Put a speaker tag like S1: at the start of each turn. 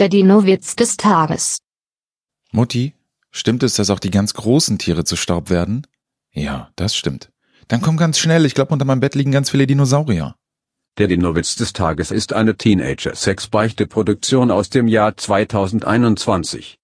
S1: Der Dino-Witz des Tages.
S2: Mutti, stimmt es, dass auch die ganz großen Tiere zu Staub werden? Ja, das stimmt. Dann komm ganz schnell, ich glaube, unter meinem Bett liegen ganz viele Dinosaurier.
S3: Der Dinowitz des Tages ist eine Teenager-Sex-Beichte-Produktion aus dem Jahr 2021.